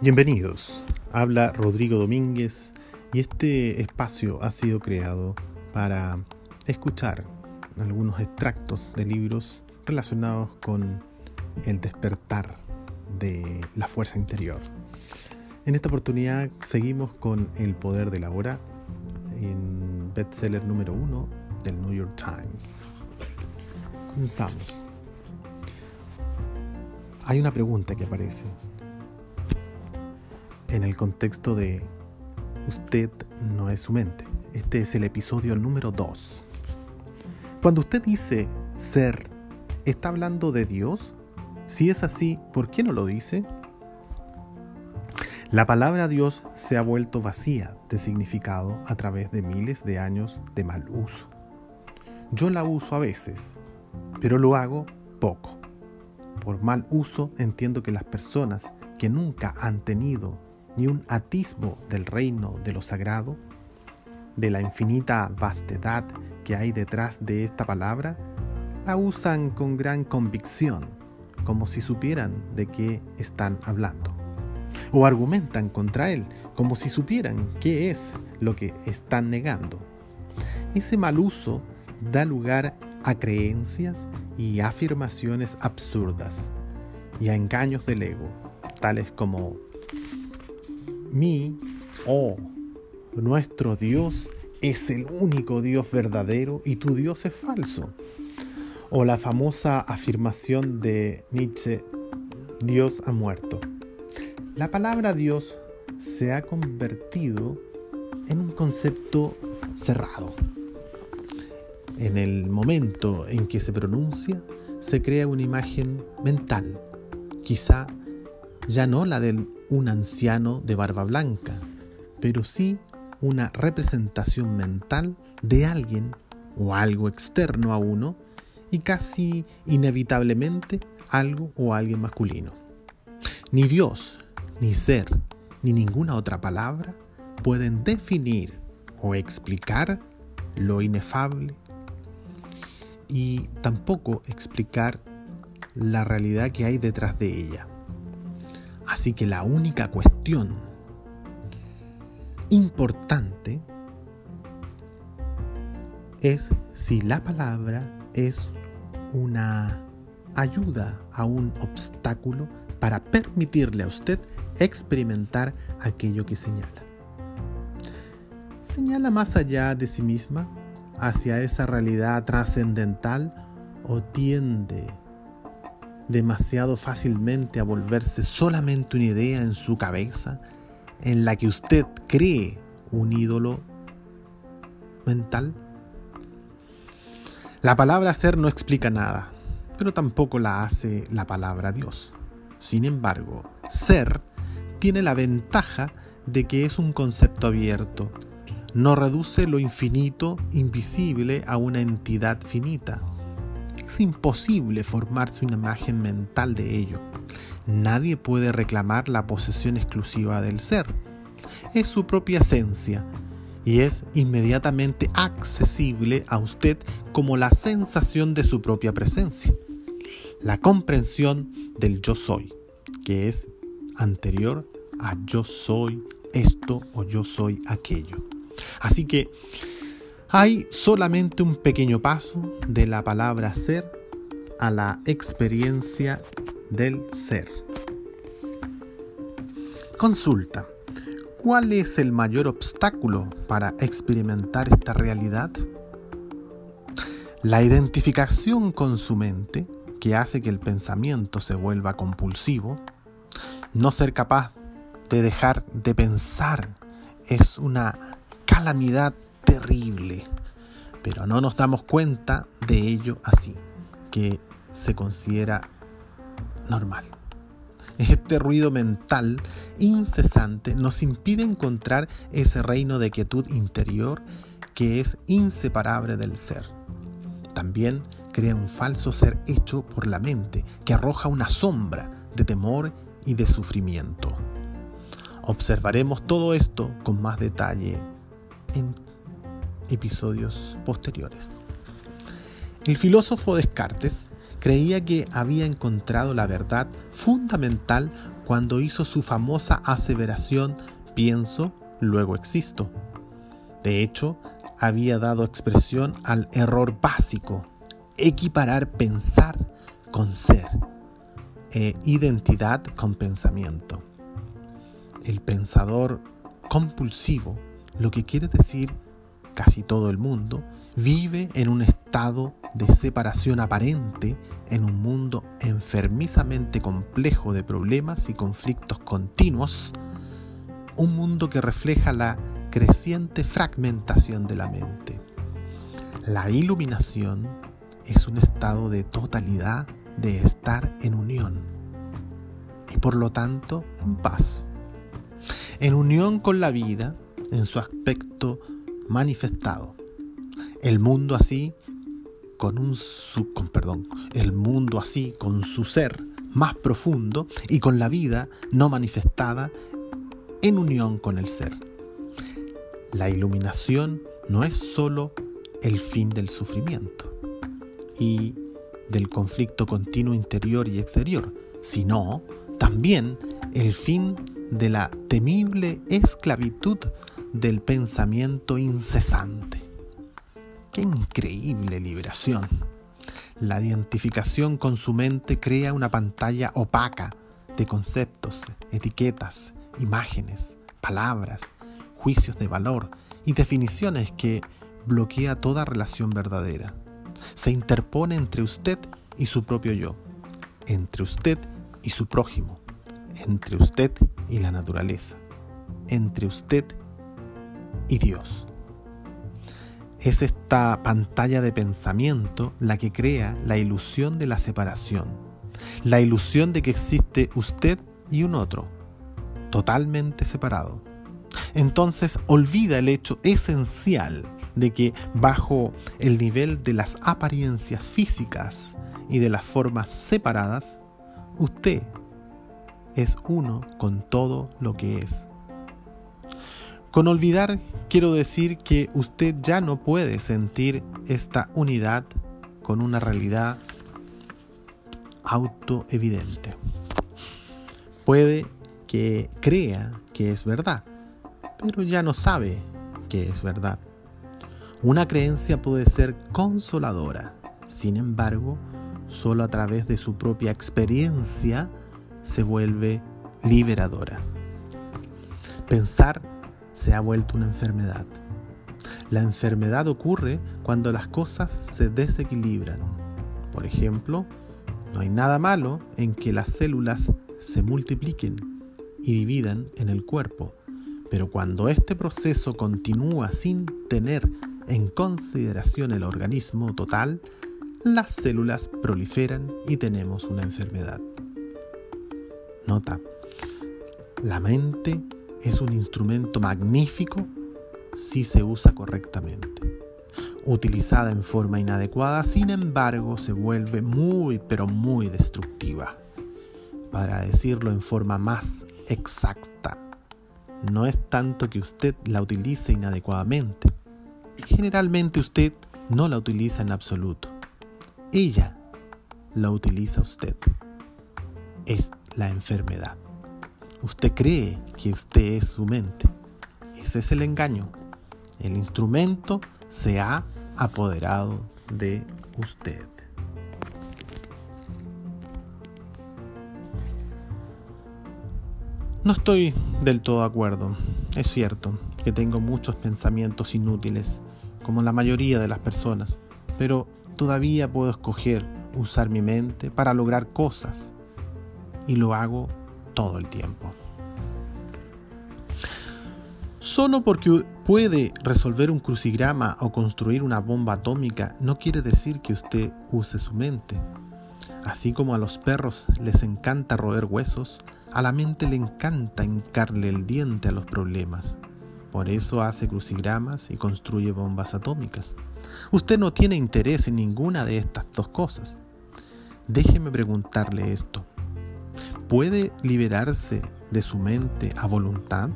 Bienvenidos, habla Rodrigo Domínguez y este espacio ha sido creado para escuchar algunos extractos de libros relacionados con el despertar de la fuerza interior. En esta oportunidad seguimos con El poder de la hora, en bestseller número uno del New York Times. Comenzamos. Hay una pregunta que aparece en el contexto de usted no es su mente. Este es el episodio número 2. Cuando usted dice ser, ¿está hablando de Dios? Si es así, ¿por qué no lo dice? La palabra Dios se ha vuelto vacía de significado a través de miles de años de mal uso. Yo la uso a veces, pero lo hago poco. Por mal uso entiendo que las personas que nunca han tenido ni un atisbo del reino de lo sagrado, de la infinita vastedad que hay detrás de esta palabra, la usan con gran convicción, como si supieran de qué están hablando. O argumentan contra él, como si supieran qué es lo que están negando. Ese mal uso da lugar a creencias y afirmaciones absurdas y a engaños del ego, tales como mi oh, nuestro Dios es el único Dios verdadero y tu Dios es falso. O la famosa afirmación de Nietzsche, Dios ha muerto. La palabra Dios se ha convertido en un concepto cerrado. En el momento en que se pronuncia, se crea una imagen mental, quizá ya no la del un anciano de barba blanca, pero sí una representación mental de alguien o algo externo a uno y casi inevitablemente algo o alguien masculino. Ni Dios, ni ser, ni ninguna otra palabra pueden definir o explicar lo inefable y tampoco explicar la realidad que hay detrás de ella. Así que la única cuestión importante es si la palabra es una ayuda a un obstáculo para permitirle a usted experimentar aquello que señala. ¿Señala más allá de sí misma hacia esa realidad trascendental o tiende demasiado fácilmente a volverse solamente una idea en su cabeza en la que usted cree un ídolo mental? La palabra ser no explica nada, pero tampoco la hace la palabra Dios. Sin embargo, ser tiene la ventaja de que es un concepto abierto, no reduce lo infinito invisible a una entidad finita es imposible formarse una imagen mental de ello. Nadie puede reclamar la posesión exclusiva del ser. Es su propia esencia y es inmediatamente accesible a usted como la sensación de su propia presencia. La comprensión del yo soy, que es anterior a yo soy esto o yo soy aquello. Así que hay solamente un pequeño paso de la palabra ser a la experiencia del ser. Consulta. ¿Cuál es el mayor obstáculo para experimentar esta realidad? La identificación con su mente, que hace que el pensamiento se vuelva compulsivo, no ser capaz de dejar de pensar es una calamidad terrible, pero no nos damos cuenta de ello así, que se considera normal. Este ruido mental incesante nos impide encontrar ese reino de quietud interior que es inseparable del ser. También crea un falso ser hecho por la mente que arroja una sombra de temor y de sufrimiento. Observaremos todo esto con más detalle en episodios posteriores. El filósofo Descartes creía que había encontrado la verdad fundamental cuando hizo su famosa aseveración pienso, luego existo. De hecho, había dado expresión al error básico, equiparar pensar con ser, e identidad con pensamiento. El pensador compulsivo, lo que quiere decir casi todo el mundo, vive en un estado de separación aparente en un mundo enfermizamente complejo de problemas y conflictos continuos, un mundo que refleja la creciente fragmentación de la mente. La iluminación es un estado de totalidad, de estar en unión y por lo tanto en paz. En unión con la vida en su aspecto manifestado. El mundo así con un su, con, perdón, el mundo así con su ser más profundo y con la vida no manifestada en unión con el ser. La iluminación no es sólo el fin del sufrimiento y del conflicto continuo interior y exterior, sino también el fin de la temible esclavitud del pensamiento incesante. Qué increíble liberación. La identificación con su mente crea una pantalla opaca de conceptos, etiquetas, imágenes, palabras, juicios de valor y definiciones que bloquea toda relación verdadera. Se interpone entre usted y su propio yo, entre usted y su prójimo, entre usted y la naturaleza, entre usted y Dios. Es esta pantalla de pensamiento la que crea la ilusión de la separación, la ilusión de que existe usted y un otro, totalmente separado. Entonces olvida el hecho esencial de que bajo el nivel de las apariencias físicas y de las formas separadas, usted es uno con todo lo que es. Con olvidar quiero decir que usted ya no puede sentir esta unidad con una realidad autoevidente. Puede que crea que es verdad, pero ya no sabe que es verdad. Una creencia puede ser consoladora, sin embargo, solo a través de su propia experiencia se vuelve liberadora. Pensar se ha vuelto una enfermedad. La enfermedad ocurre cuando las cosas se desequilibran. Por ejemplo, no hay nada malo en que las células se multipliquen y dividan en el cuerpo, pero cuando este proceso continúa sin tener en consideración el organismo total, las células proliferan y tenemos una enfermedad. Nota, la mente es un instrumento magnífico si se usa correctamente. Utilizada en forma inadecuada, sin embargo, se vuelve muy, pero muy destructiva. Para decirlo en forma más exacta, no es tanto que usted la utilice inadecuadamente. Generalmente usted no la utiliza en absoluto. Ella la utiliza usted. Es la enfermedad. Usted cree que usted es su mente. Ese es el engaño. El instrumento se ha apoderado de usted. No estoy del todo de acuerdo. Es cierto que tengo muchos pensamientos inútiles, como la mayoría de las personas, pero todavía puedo escoger usar mi mente para lograr cosas y lo hago todo el tiempo. Solo porque puede resolver un crucigrama o construir una bomba atómica no quiere decir que usted use su mente. Así como a los perros les encanta roer huesos, a la mente le encanta hincarle el diente a los problemas. Por eso hace crucigramas y construye bombas atómicas. Usted no tiene interés en ninguna de estas dos cosas. Déjeme preguntarle esto. ¿Puede liberarse de su mente a voluntad?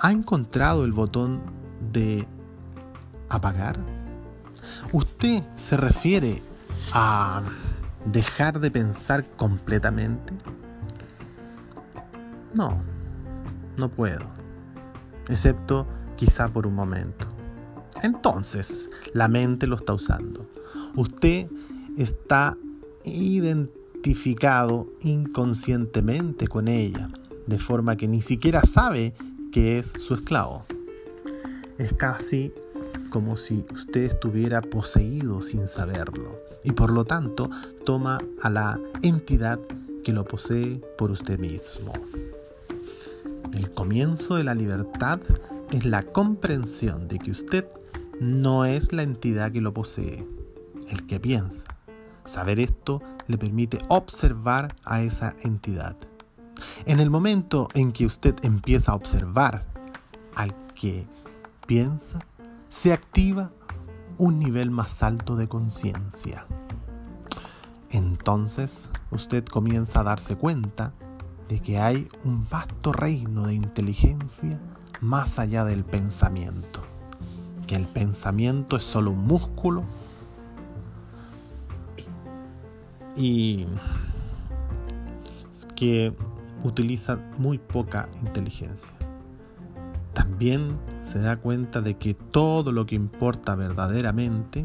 ¿Ha encontrado el botón de apagar? ¿Usted se refiere a dejar de pensar completamente? No, no puedo, excepto quizá por un momento. Entonces, la mente lo está usando. Usted está identificado inconscientemente con ella, de forma que ni siquiera sabe que es su esclavo. Es casi como si usted estuviera poseído sin saberlo y por lo tanto toma a la entidad que lo posee por usted mismo. El comienzo de la libertad es la comprensión de que usted no es la entidad que lo posee, el que piensa. Saber esto le permite observar a esa entidad. En el momento en que usted empieza a observar al que piensa, se activa un nivel más alto de conciencia. Entonces usted comienza a darse cuenta de que hay un vasto reino de inteligencia más allá del pensamiento, que el pensamiento es solo un músculo y que utiliza muy poca inteligencia. También se da cuenta de que todo lo que importa verdaderamente,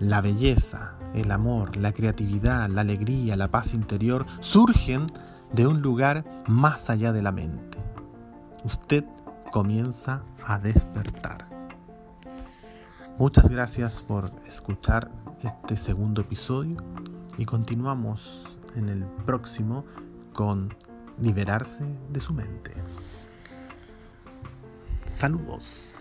la belleza, el amor, la creatividad, la alegría, la paz interior, surgen de un lugar más allá de la mente. Usted comienza a despertar. Muchas gracias por escuchar este segundo episodio y continuamos en el próximo con liberarse de su mente. Saludos.